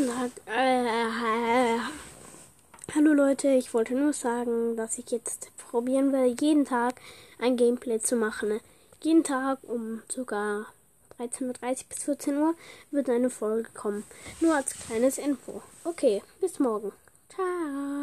Guten Tag. Äh, hallo Leute, ich wollte nur sagen, dass ich jetzt probieren werde, jeden Tag ein Gameplay zu machen. Jeden Tag um sogar 13.30 bis 14 Uhr wird eine Folge kommen. Nur als kleines Info. Okay, bis morgen. Ciao.